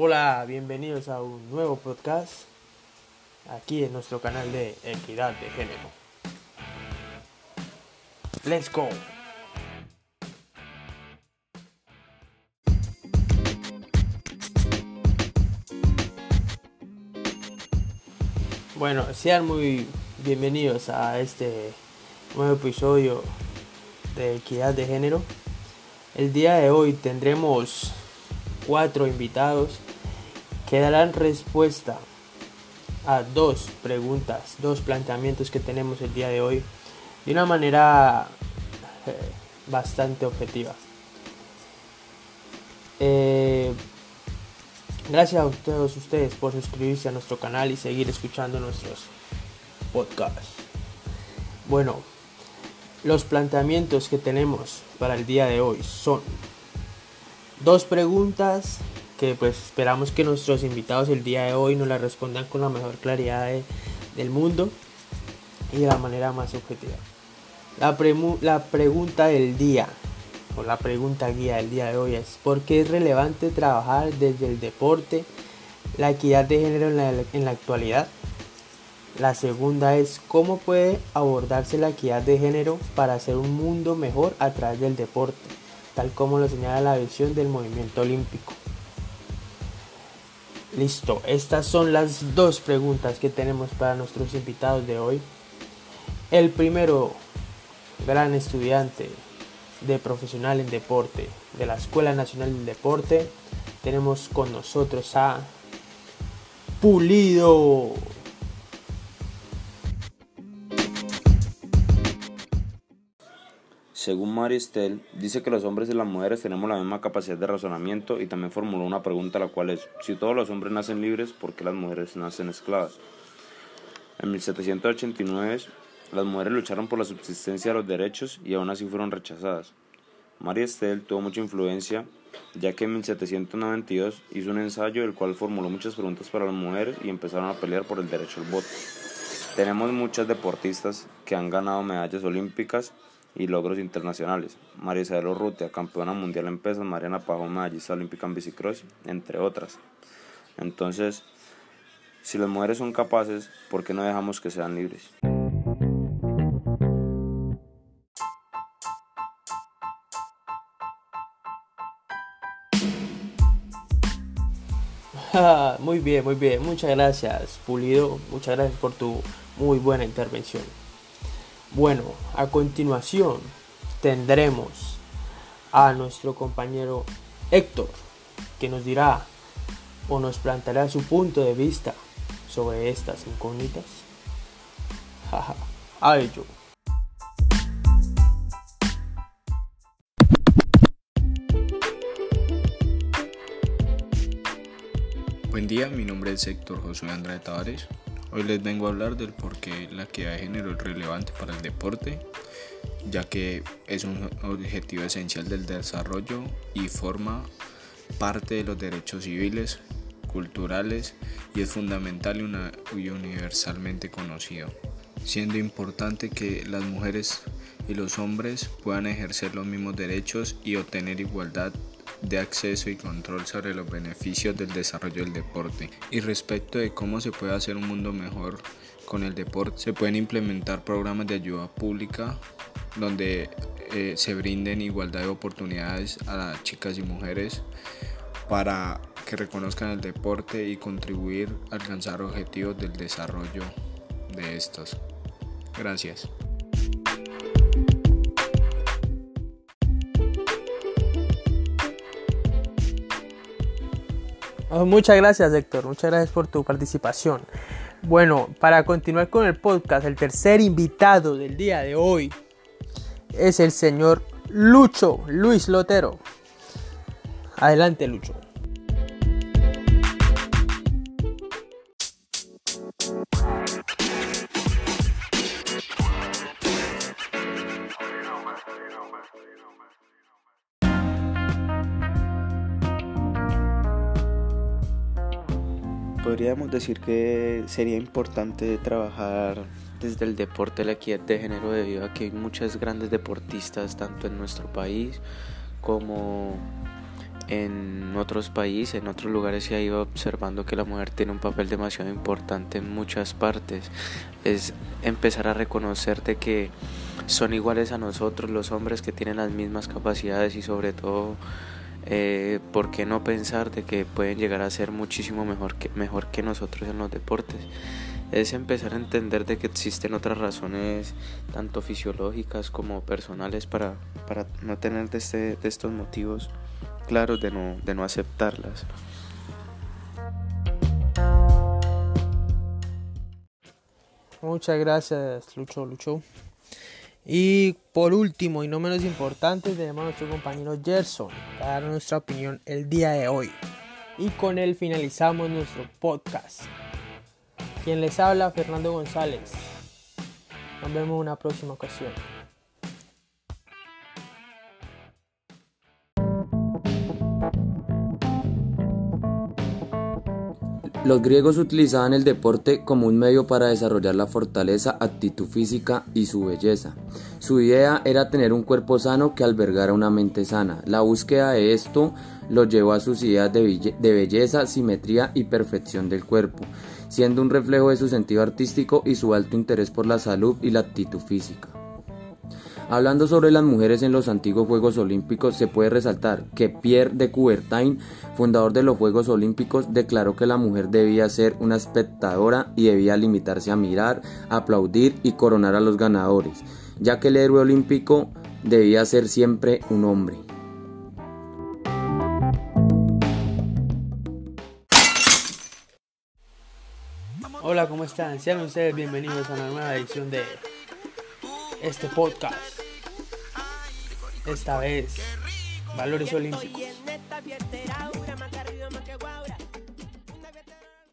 Hola, bienvenidos a un nuevo podcast aquí en nuestro canal de Equidad de Género. Let's go. Bueno, sean muy bienvenidos a este nuevo episodio de Equidad de Género. El día de hoy tendremos cuatro invitados que darán respuesta a dos preguntas, dos planteamientos que tenemos el día de hoy de una manera eh, bastante objetiva. Eh, gracias a todos ustedes por suscribirse a nuestro canal y seguir escuchando nuestros podcasts. Bueno, los planteamientos que tenemos para el día de hoy son dos preguntas que pues esperamos que nuestros invitados el día de hoy nos las respondan con la mejor claridad del mundo y de la manera más objetiva. La, la pregunta del día o la pregunta guía del día de hoy es ¿por qué es relevante trabajar desde el deporte la equidad de género en la, en la actualidad? La segunda es cómo puede abordarse la equidad de género para hacer un mundo mejor a través del deporte, tal como lo señala la visión del movimiento olímpico. Listo, estas son las dos preguntas que tenemos para nuestros invitados de hoy. El primero, gran estudiante de profesional en deporte de la Escuela Nacional del Deporte, tenemos con nosotros a Pulido. Según Maristel, dice que los hombres y las mujeres tenemos la misma capacidad de razonamiento y también formuló una pregunta la cual es, si todos los hombres nacen libres, ¿por qué las mujeres nacen esclavas? En 1789, las mujeres lucharon por la subsistencia de los derechos y aún así fueron rechazadas. María Estel tuvo mucha influencia, ya que en 1792 hizo un ensayo el cual formuló muchas preguntas para las mujeres y empezaron a pelear por el derecho al voto. Tenemos muchas deportistas que han ganado medallas olímpicas y logros internacionales. María Isabel Urrutia, campeona mundial en pesas, Mariana Pajón, medallista olímpica en bicicross, entre otras. Entonces, si las mujeres son capaces, ¿por qué no dejamos que sean libres? muy bien, muy bien. Muchas gracias, Pulido. Muchas gracias por tu muy buena intervención. Bueno, a continuación tendremos a nuestro compañero Héctor, que nos dirá o nos planteará su punto de vista sobre estas incógnitas. a ello. Buen día, mi nombre es Héctor Josué Andrade Tavares. Hoy les vengo a hablar del por qué la equidad de género es relevante para el deporte, ya que es un objetivo esencial del desarrollo y forma parte de los derechos civiles, culturales y es fundamental y, universalmente conocido, siendo importante que las mujeres y los hombres puedan ejercer los mismos derechos y obtener igualdad de acceso y control sobre los beneficios del desarrollo del deporte. Y respecto de cómo se puede hacer un mundo mejor con el deporte, se pueden implementar programas de ayuda pública donde eh, se brinden igualdad de oportunidades a las chicas y mujeres para que reconozcan el deporte y contribuir a alcanzar objetivos del desarrollo de estos. Gracias. Oh, muchas gracias Héctor, muchas gracias por tu participación. Bueno, para continuar con el podcast, el tercer invitado del día de hoy es el señor Lucho, Luis Lotero. Adelante Lucho. Podríamos decir que sería importante trabajar desde el deporte la equidad de género debido a que hay muchas grandes deportistas tanto en nuestro país como en otros países, en otros lugares se ha ido observando que la mujer tiene un papel demasiado importante en muchas partes. Es empezar a reconocer de que son iguales a nosotros los hombres que tienen las mismas capacidades y sobre todo eh, ¿por qué no pensar de que pueden llegar a ser muchísimo mejor que, mejor que nosotros en los deportes? Es empezar a entender de que existen otras razones, tanto fisiológicas como personales, para, para no tener de, este, de estos motivos claros de no, de no aceptarlas. Muchas gracias, Lucho, Lucho. Y por último y no menos importante, tenemos a nuestro compañero Gerson para dar nuestra opinión el día de hoy. Y con él finalizamos nuestro podcast. Quien les habla, Fernando González. Nos vemos en una próxima ocasión. Los griegos utilizaban el deporte como un medio para desarrollar la fortaleza, actitud física y su belleza. Su idea era tener un cuerpo sano que albergara una mente sana. La búsqueda de esto lo llevó a sus ideas de, belleza, simetría y perfección del cuerpo, siendo un reflejo de su sentido artístico y su alto interés por la salud y la actitud física. Hablando sobre las mujeres en los antiguos Juegos Olímpicos, se puede resaltar que Pierre de Coubertin, fundador de los Juegos Olímpicos, declaró que la mujer debía ser una espectadora y debía limitarse a mirar, aplaudir y coronar a los ganadores, ya que el héroe olímpico debía ser siempre un hombre. Hola, ¿cómo están? Sean ustedes bienvenidos a una nueva edición de este podcast. Esta vez, Valores Olímpicos.